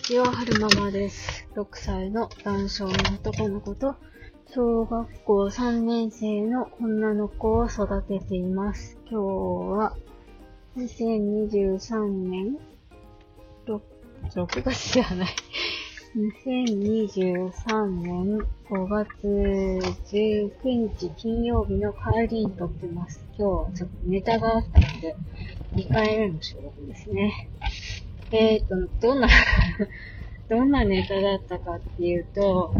ちは、はるままです。6歳の男性の男の子と、小学校3年生の女の子を育てています。今日は、2023年 6, 6月じゃない。2023年5月19日金曜日の帰りに撮ってます。今日はちょっとネタがあったので、2回目の収録ですね。えっ、ー、と、どんな、どんなネタだったかっていうと、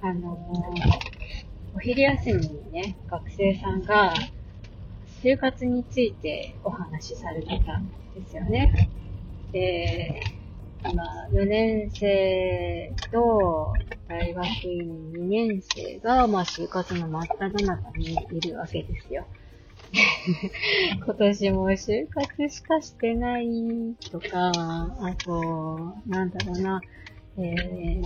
あのー、お昼休みにね、学生さんが、就活についてお話しされてたんですよね。で、今、4年生と大学院2年生が、まあ、就活の真っ只中にいるわけですよ。今年も就活しかしてないとか、あと、なんだろうな、えー、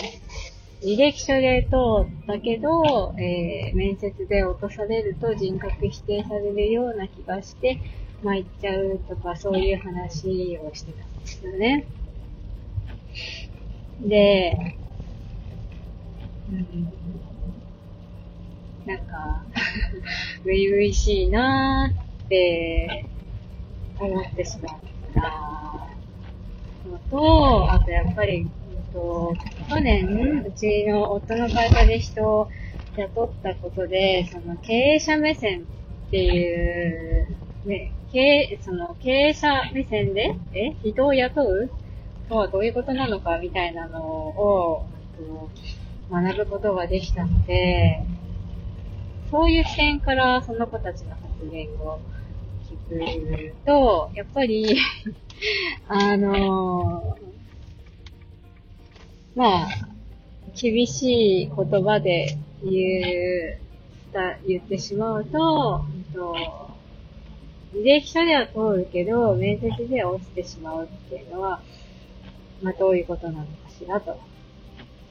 履歴書で通ったけど、えー、面接で落とされると人格否定されるような気がして、参っちゃうとか、そういう話をしてたんですよね。で、うんなんか、初々しいなーって思ってしまった。のと、あとやっぱり、と去年、うちの夫の会社で人を雇ったことで、その経営者目線っていう、ね、経営、その経営者目線で、え人を雇う？とはどういうことなのかみたいなのを、学ぶことができたので、そういう視点からその子たちの発言を聞くと、やっぱり あのー、まあ、厳しい言葉で言う、言ってしまうと、えっと履歴書では通るけど、面接では落ちてしまうっていうのは、まあどういうことなのかしらと。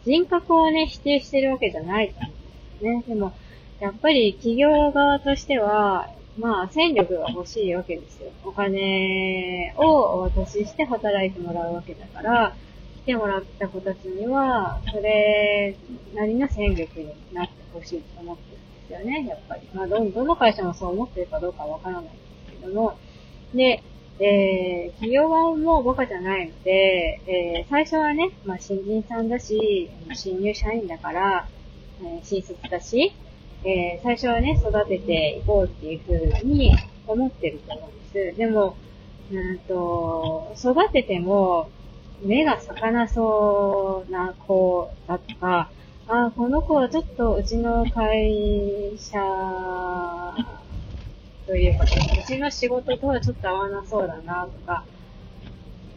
人格をね、否定してるわけじゃないと思うんですね。でも、やっぱり企業側としては、まあ、戦力が欲しいわけですよ。お金をお渡しして働いてもらうわけだから、来てもらった子たちには、それなりの戦力になってほしいと思ってるんですよね、やっぱり。まあ、ど、どの会社もそう思ってるかどうかわからないんですけども。で、えー、企業側もバカじゃないので、えー、最初はね、まあ、新人さんだし、新入社員だから、えー、新卒だし、えー、最初はね、育てていこうっていう風に思ってると思うんです。でも、うんと、育てても、目が咲かなそうな子だとか、あ、この子はちょっとうちの会社というか、うちの仕事とはちょっと合わなそうだなとか、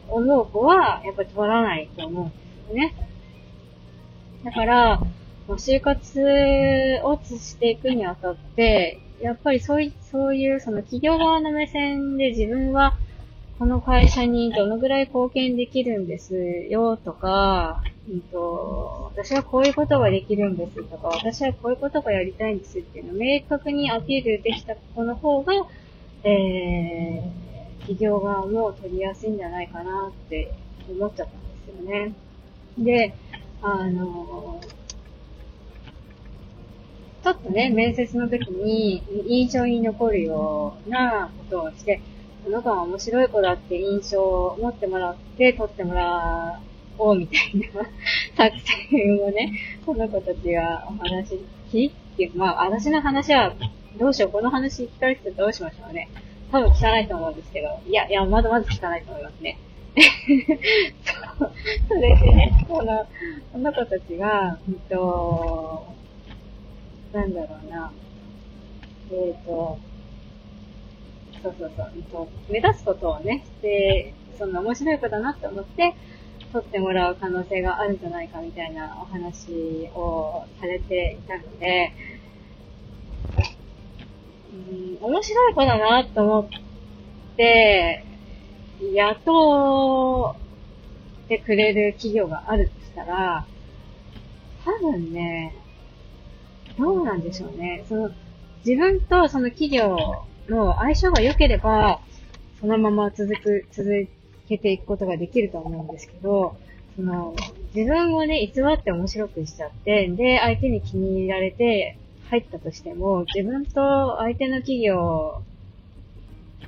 思う子はやっぱり取らないと思うんですね。だから、就活をしていくにあたって、やっぱりそういそういうその企業側の目線で自分はこの会社にどのぐらい貢献できるんですよとか、うんと、私はこういうことができるんですとか、私はこういうことがやりたいんですっていうのを明確にアピールできた子の方が、えー、企業側も取りやすいんじゃないかなって思っちゃったんですよね。で、あの、ちょっとね、面接の時に印象に残るようなことをして、この子は面白い子だって印象を持ってもらって取ってもらおうみたいな 作戦をね、この子たちがお話聞いて、まあ私の話はどうしよう、この話聞かれてどうしましょうね。多分聞かないと思うんですけど、いや、いや、まだまだ聞かないと思いますね。そう、それでね、この、この子たちが、うんと、なんだろうな、えっ、ー、と、そうそうそう、目指すことをね、して、その面白い子だなって思って、取ってもらう可能性があるんじゃないかみたいなお話をされていたので、うん、面白い子だなと思って、雇ってくれる企業があるとしたら、多分ね、どうなんでしょうね。その、自分とその企業の相性が良ければ、そのまま続く、続けていくことができると思うんですけど、その、自分をね、偽って面白くしちゃって、で、相手に気に入られて入ったとしても、自分と相手の企業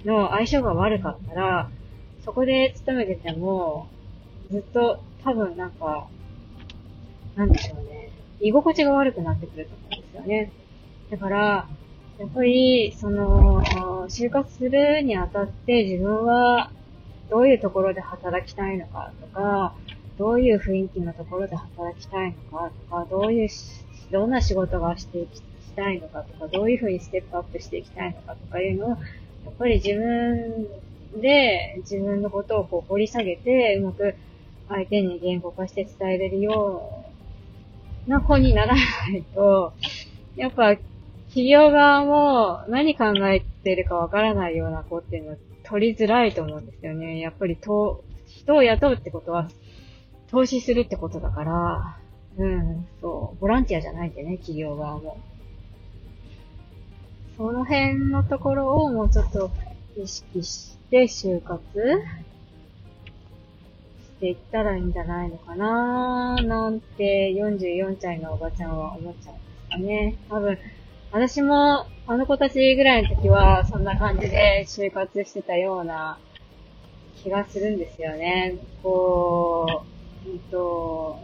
の相性が悪かったら、そこで勤めてても、ずっと多分なんか、なんでしょうね。居心地が悪くなってくると思うんですよね。だから、やっぱり、その、就活するにあたって自分はどういうところで働きたいのかとか、どういう雰囲気のところで働きたいのかとか、どういう、どんな仕事がしていきたいのかとか、どういうふうにステップアップしていきたいのかとかいうのを、やっぱり自分で自分のことをこう掘り下げて、うまく相手に言語化して伝えれるような子にならないと、やっぱ企業側も何考えてるかわからないような子っていうのは取りづらいと思うんですよね。やっぱりと、人を雇うってことは、投資するってことだから、うん、そう、ボランティアじゃないんでね、企業側も。その辺のところをもうちょっと意識して就活していったらいいんじゃないのかなーなんて44歳のおばちゃんは思っちゃうんですかね。多分、私もあの子たちぐらいの時はそんな感じで就活してたような気がするんですよね。こう、えっと、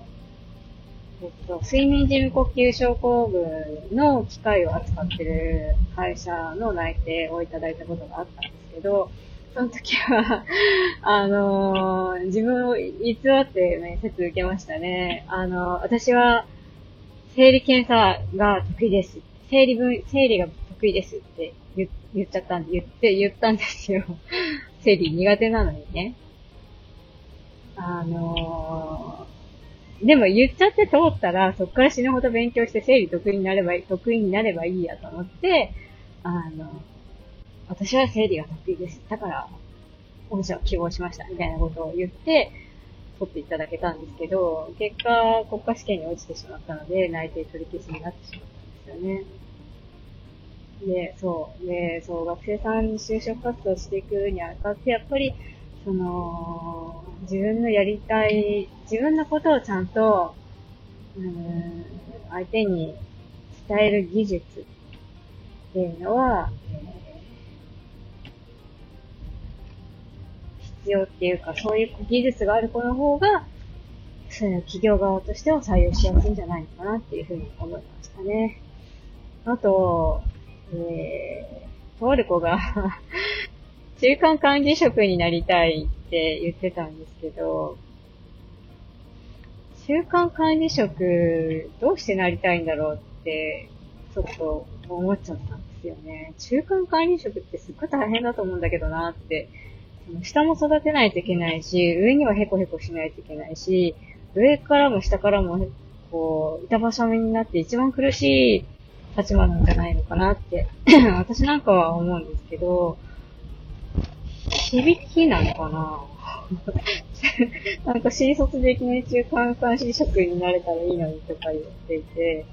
えっと、睡眠時無呼吸症候群の機械を扱ってる会社の内定をいただいたことがあったんですけど、その時はあのー、自分を偽って面接受けましたね。あのー、私は、生理検査が得意です。生理分、生理が得意ですって言言っちゃったんで、言って、言ったんですよ。生理苦手なのにね。あのー、でも言っちゃって通ったら、そっから死ぬほど勉強して生理得意になればいい、得意になればいいやと思って、あの、私は生理が得意です。だから、御社を希望しました、みたいなことを言って、取っていただけたんですけど、結果、国家試験に落ちてしまったので、内定取り消しになってしまったんですよね。で、そう。で、そう、学生さんに就職活動していくにあたって、やっぱり、その、自分のやりたい、自分のことをちゃんと、うん、相手に伝える技術っていうのは、えー、必要っていうか、そういう技術がある子の方が、そういう企業側としては採用しやすいんじゃないかなっていうふうに思いましたね。あと、えー、とある子が 中間管理職になりたいって言ってたんですけど、中間管理職、どうしてなりたいんだろうって、ちょっと思っちゃったんですよね。中間管理職ってすっごい大変だと思うんだけどなって。下も育てないといけないし、上にはヘコヘコしないといけないし、上からも下からも、こう、板挟みになって一番苦しい立場なんじゃないのかなって 私なんかは思うんですけど、響きなのかな？なんか新卒でいきなり中間管理職員になれたらいいのにとか言っていて、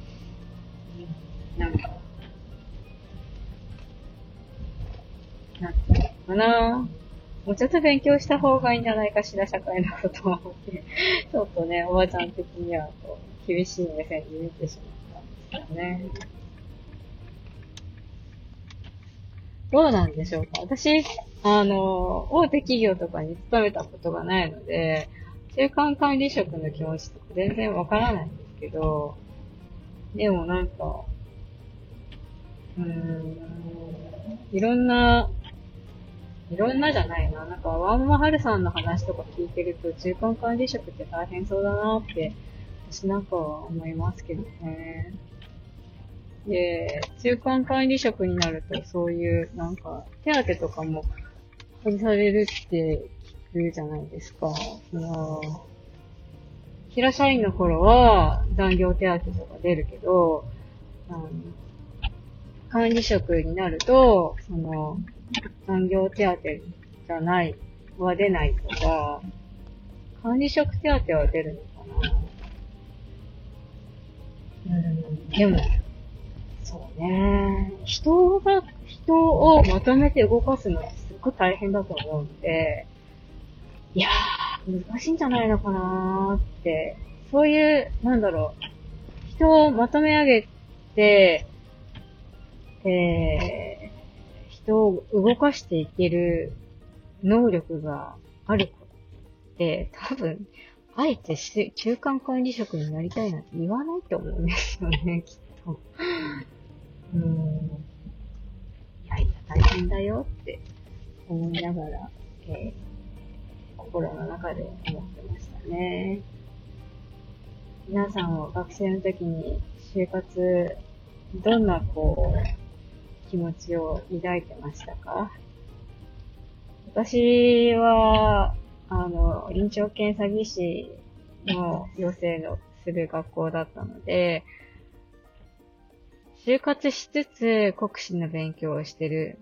なんか、なんかな？もうちょっと勉強した方がいいんじゃないかしら、社会のことを思って、ちょっとね、おばちゃん的にはこう厳しい目線で見てしまったんですよね。どうなんでしょうか？私、あの、大手企業とかに勤めたことがないので、中間管理職の気持ちとか全然わからないんですけど、でもなんか、うーん、いろんな、いろんなじゃないな。なんか、ワンマハルさんの話とか聞いてると、中間管理職って大変そうだなって、私なんかは思いますけどね。で、中間管理職になると、そういう、なんか、手当とかも、外されるって聞くじゃないですか。平社員の頃は、残業手当とか出るけど、あの管理職になると、その、残業手当じゃない、は出ないとか、管理職手当は出るのかなうん、でも、そうね。人が、人をまとめて動かすのってすっごい大変だと思うんで、いやー難しいんじゃないのかなーって、そういう、なんだろう、人をまとめ上げて、えー、人を動かしていける能力がある子って、多分、あえて中間管理職になりたいなんて言わないと思うんですよね、きっと。うん。いやいや、大変だよって思いながら、えー心の中で思ってましたね。皆さんは学生の時に就活、どんなこう、気持ちを抱いてましたか？私は、あの、臨床検査技師の養成のする学校だったので、就活しつつ国試の勉強をしてる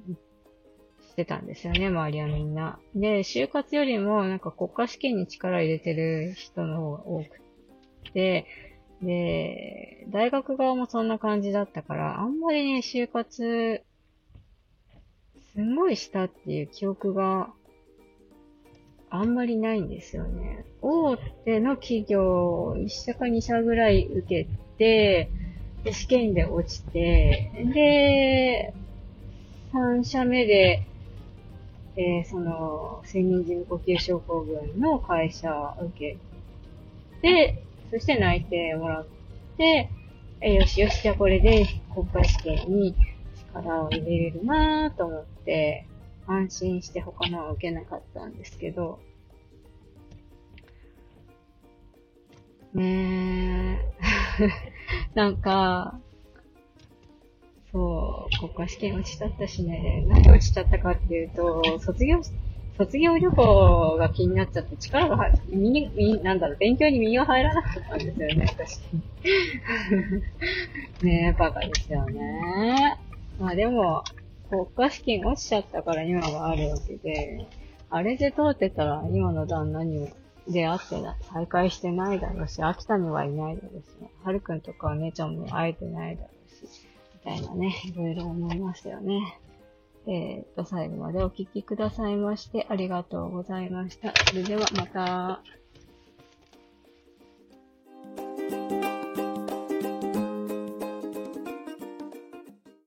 してたんですよね、周りはみんな。で、就活よりもなんか国家試験に力入れてる人の方が多くて、で、大学側もそんな感じだったから、あんまりね、就活、すごいしたっていう記憶があんまりないんですよね。大手の企業、1社か2社ぐらい受けて、で、試験で落ちて、で、3社目で、えー、その、睡眠時無呼吸症候群の会社受けて、そして内定もらって、え、よしよし、じゃあこれで国家試験に力を入れれるなぁと思って、安心して他のは受けなかったんですけど、ねえ、なんか、そう、国家試験落ちちゃったしね、何落ちちゃったかっていうと、卒業、卒業旅行が気になっちゃって力が入る、身に、なんだろう、勉強に身が入らなかったんですよね、私。ねえ、バカですよね。まあでも、国家試験落ちちゃったから今があるわけで、あれで通ってたら今の旦那に出会ってな、再会してないだろうし、秋田にはいないだろうし、ね、はるくんとかお姉ちゃんも会えてないだろうし、みたいなね、いろいろ思いましたよね。えっ、と、最後までお聴きくださいましてありがとうございました。それではまた。